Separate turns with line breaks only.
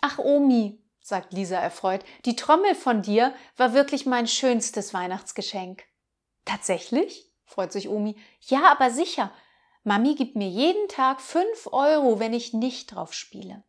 Ach, Omi, sagt Lisa erfreut, die Trommel von dir war wirklich mein schönstes Weihnachtsgeschenk. Tatsächlich? freut sich Omi. Ja, aber sicher. Mami gibt mir jeden Tag fünf Euro, wenn ich nicht drauf spiele.